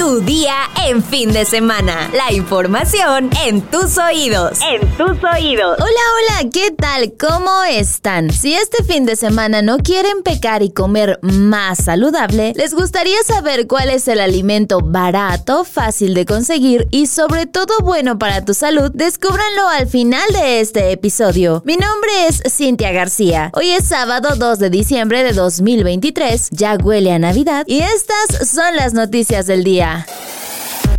Tu día en fin de semana. La información en tus oídos. En tus oídos. Hola, hola, ¿qué tal? ¿Cómo están? Si este fin de semana no quieren pecar y comer más saludable, les gustaría saber cuál es el alimento barato, fácil de conseguir y sobre todo bueno para tu salud, descúbranlo al final de este episodio. Mi nombre es Cintia García. Hoy es sábado 2 de diciembre de 2023, ya huele a Navidad y estas son las noticias del día. 啊。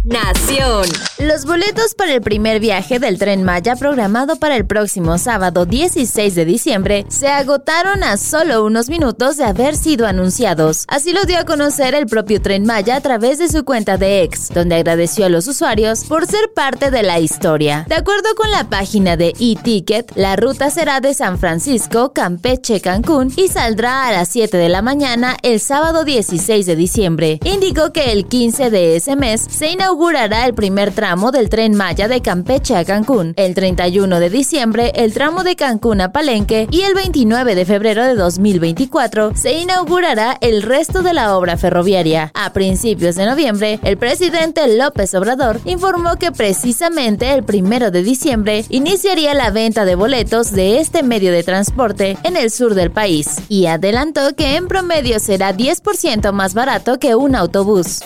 Nación. Los boletos para el primer viaje del tren Maya programado para el próximo sábado 16 de diciembre se agotaron a solo unos minutos de haber sido anunciados. Así lo dio a conocer el propio tren Maya a través de su cuenta de X, donde agradeció a los usuarios por ser parte de la historia. De acuerdo con la página de eTicket, la ruta será de San Francisco, Campeche, Cancún y saldrá a las 7 de la mañana el sábado 16 de diciembre. Indicó que el 15 de ese mes se inauguró inaugurará el primer tramo del tren Maya de Campeche a Cancún, el 31 de diciembre el tramo de Cancún a Palenque y el 29 de febrero de 2024 se inaugurará el resto de la obra ferroviaria. A principios de noviembre, el presidente López Obrador informó que precisamente el 1 de diciembre iniciaría la venta de boletos de este medio de transporte en el sur del país y adelantó que en promedio será 10% más barato que un autobús.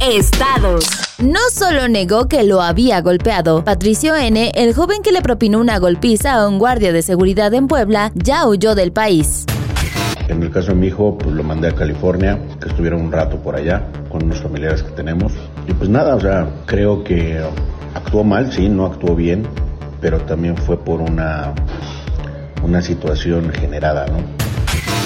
Estados. No solo negó que lo había golpeado, Patricio N., el joven que le propinó una golpiza a un guardia de seguridad en Puebla, ya huyó del país. En el caso de mi hijo, pues lo mandé a California, que estuviera un rato por allá con unos familiares que tenemos. Y pues nada, o sea, creo que actuó mal, sí, no actuó bien, pero también fue por una, una situación generada, ¿no?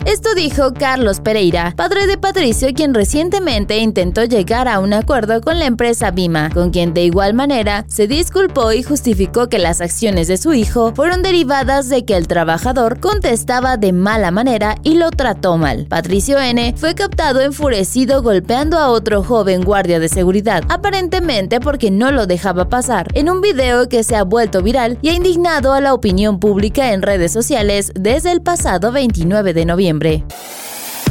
Esto dijo Carlos Pereira, padre de Patricio, quien recientemente intentó llegar a un acuerdo con la empresa Bima, con quien de igual manera se disculpó y justificó que las acciones de su hijo fueron derivadas de que el trabajador contestaba de mala manera y lo trató mal. Patricio N fue captado enfurecido golpeando a otro joven guardia de seguridad, aparentemente porque no lo dejaba pasar, en un video que se ha vuelto viral y ha indignado a la opinión pública en redes sociales desde el pasado 29 de noviembre.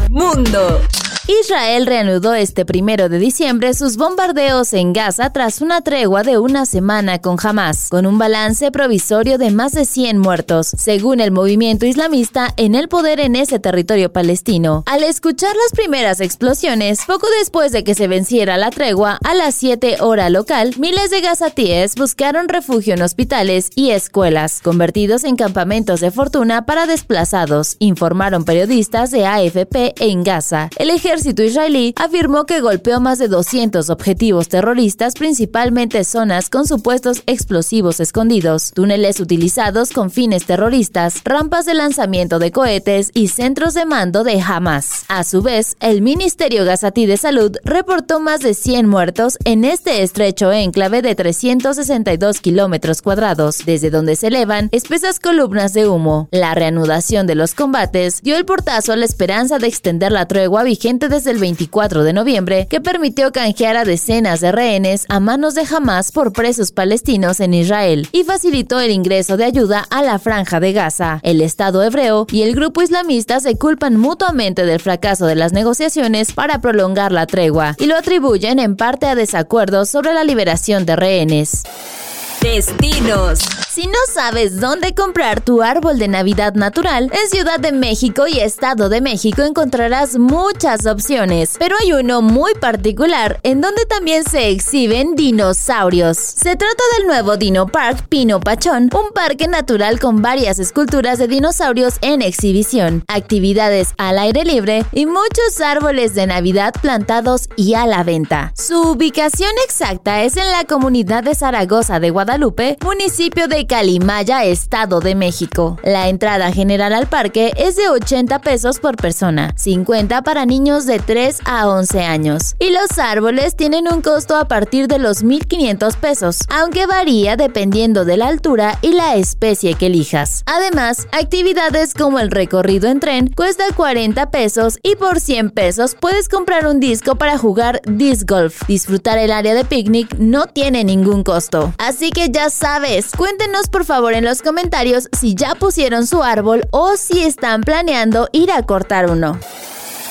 Mundo. Israel reanudó este primero de diciembre sus bombardeos en Gaza tras una tregua de una semana con Hamas, con un balance provisorio de más de 100 muertos, según el movimiento islamista en el poder en ese territorio palestino. Al escuchar las primeras explosiones, poco después de que se venciera la tregua, a las 7 hora local, miles de gazatíes buscaron refugio en hospitales y escuelas, convertidos en campamentos de fortuna para desplazados, informaron periodistas de AFP en Gaza. El ejército israelí afirmó que golpeó más de 200 objetivos terroristas, principalmente zonas con supuestos explosivos escondidos, túneles utilizados con fines terroristas, rampas de lanzamiento de cohetes y centros de mando de Hamas. A su vez, el Ministerio Gazatí de Salud reportó más de 100 muertos en este estrecho enclave de 362 kilómetros cuadrados, desde donde se elevan espesas columnas de humo. La reanudación de los combates dio el portazo a la esperanza de extender la tregua vigente desde el 24 de noviembre que permitió canjear a decenas de rehenes a manos de Hamas por presos palestinos en Israel y facilitó el ingreso de ayuda a la franja de Gaza. El Estado hebreo y el grupo islamista se culpan mutuamente del fracaso de las negociaciones para prolongar la tregua y lo atribuyen en parte a desacuerdos sobre la liberación de rehenes. Destinos. Si no sabes dónde comprar tu árbol de Navidad natural, en Ciudad de México y Estado de México encontrarás muchas opciones, pero hay uno muy particular en donde también se exhiben dinosaurios. Se trata del nuevo Dino Park Pino Pachón, un parque natural con varias esculturas de dinosaurios en exhibición, actividades al aire libre y muchos árboles de Navidad plantados y a la venta. Su ubicación exacta es en la comunidad de Zaragoza de Guadalupe, municipio de Calimaya, Estado de México. La entrada general al parque es de 80 pesos por persona, 50 para niños de 3 a 11 años. Y los árboles tienen un costo a partir de los 1.500 pesos, aunque varía dependiendo de la altura y la especie que elijas. Además, actividades como el recorrido en tren cuesta 40 pesos y por 100 pesos puedes comprar un disco para jugar disc golf. Disfrutar el área de picnic no tiene ningún costo. Así que ya sabes, cuéntenos por favor en los comentarios si ya pusieron su árbol o si están planeando ir a cortar uno.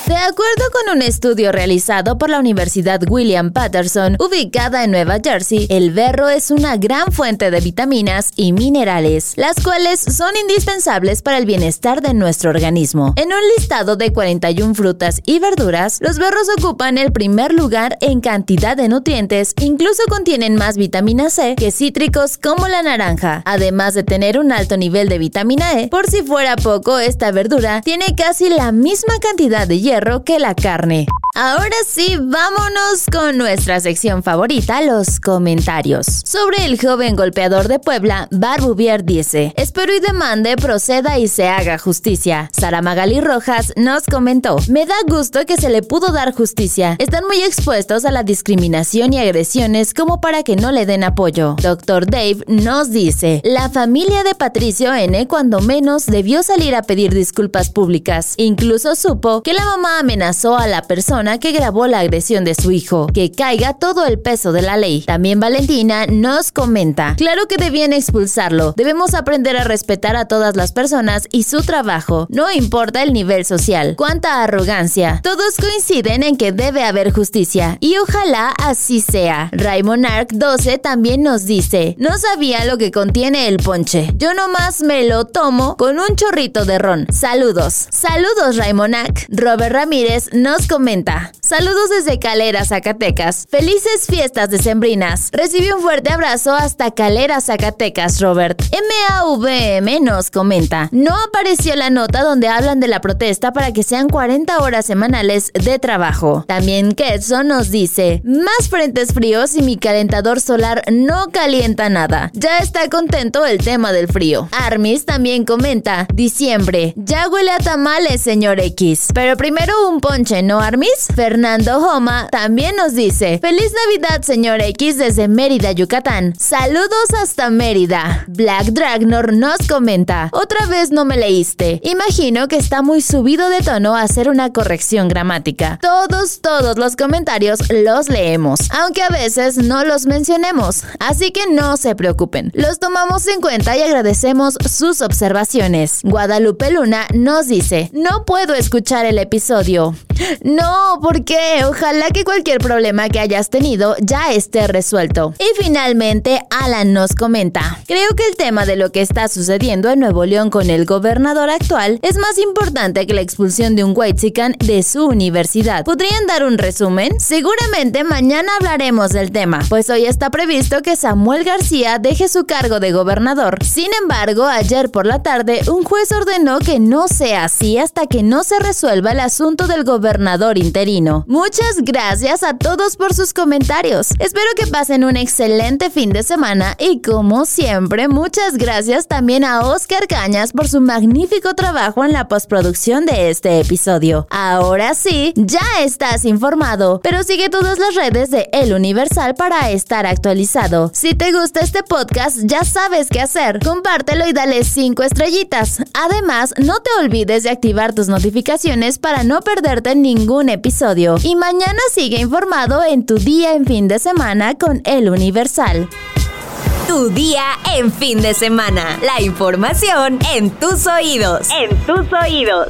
De acuerdo con un estudio realizado por la Universidad William Patterson, ubicada en Nueva Jersey, el berro es una gran fuente de vitaminas y minerales, las cuales son indispensables para el bienestar de nuestro organismo. En un listado de 41 frutas y verduras, los berros ocupan el primer lugar en cantidad de nutrientes, incluso contienen más vitamina C que cítricos como la naranja, además de tener un alto nivel de vitamina E. Por si fuera poco, esta verdura tiene casi la misma cantidad de hierro que la carne. Ahora sí, vámonos con nuestra sección favorita, los comentarios. Sobre el joven golpeador de Puebla, Barbuvier dice, espero y demande proceda y se haga justicia. Sara Magali Rojas nos comentó, me da gusto que se le pudo dar justicia. Están muy expuestos a la discriminación y agresiones como para que no le den apoyo. Doctor Dave nos dice, la familia de Patricio N cuando menos debió salir a pedir disculpas públicas. Incluso supo que la mamá amenazó a la persona que grabó la agresión de su hijo, que caiga todo el peso de la ley. También Valentina nos comenta, claro que debían expulsarlo, debemos aprender a respetar a todas las personas y su trabajo, no importa el nivel social. Cuánta arrogancia. Todos coinciden en que debe haber justicia y ojalá así sea. Raymond Ark 12 también nos dice, no sabía lo que contiene el ponche, yo nomás me lo tomo con un chorrito de ron. Saludos. Saludos Raymond Ark. Robert Ramírez nos comenta. тебя. Saludos desde Calera, Zacatecas. Felices fiestas decembrinas. Recibe un fuerte abrazo hasta Calera, Zacatecas, Robert. MAVM nos comenta. No apareció la nota donde hablan de la protesta para que sean 40 horas semanales de trabajo. También Ketson nos dice, más frentes fríos y mi calentador solar no calienta nada. Ya está contento el tema del frío. Armis también comenta, diciembre, ya huele a tamales, señor X. Pero primero un ponche, ¿no, Armis? Homa también nos dice: Feliz Navidad, señor X, desde Mérida, Yucatán. Saludos hasta Mérida. Black Dragnor nos comenta: Otra vez no me leíste. Imagino que está muy subido de tono hacer una corrección gramática. Todos, todos los comentarios los leemos, aunque a veces no los mencionemos. Así que no se preocupen. Los tomamos en cuenta y agradecemos sus observaciones. Guadalupe Luna nos dice: No puedo escuchar el episodio no, ¿por qué? Ojalá que cualquier problema que hayas tenido ya esté resuelto. Y finalmente, Alan nos comenta, creo que el tema de lo que está sucediendo en Nuevo León con el gobernador actual es más importante que la expulsión de un Whitezican de su universidad. ¿Podrían dar un resumen? Seguramente mañana hablaremos del tema, pues hoy está previsto que Samuel García deje su cargo de gobernador. Sin embargo, ayer por la tarde, un juez ordenó que no sea así hasta que no se resuelva el asunto del gobernador interino. Muchas gracias a todos por sus comentarios. Espero que pasen un excelente fin de semana y como siempre, muchas gracias también a Oscar Cañas por su magnífico trabajo en la postproducción de este episodio. Ahora sí, ya estás informado, pero sigue todas las redes de El Universal para estar actualizado. Si te gusta este podcast, ya sabes qué hacer. Compártelo y dale 5 estrellitas. Además, no te olvides de activar tus notificaciones para no perderte ningún episodio. Y mañana sigue informado en tu día en fin de semana con El Universal. Tu día en fin de semana. La información en tus oídos. En tus oídos.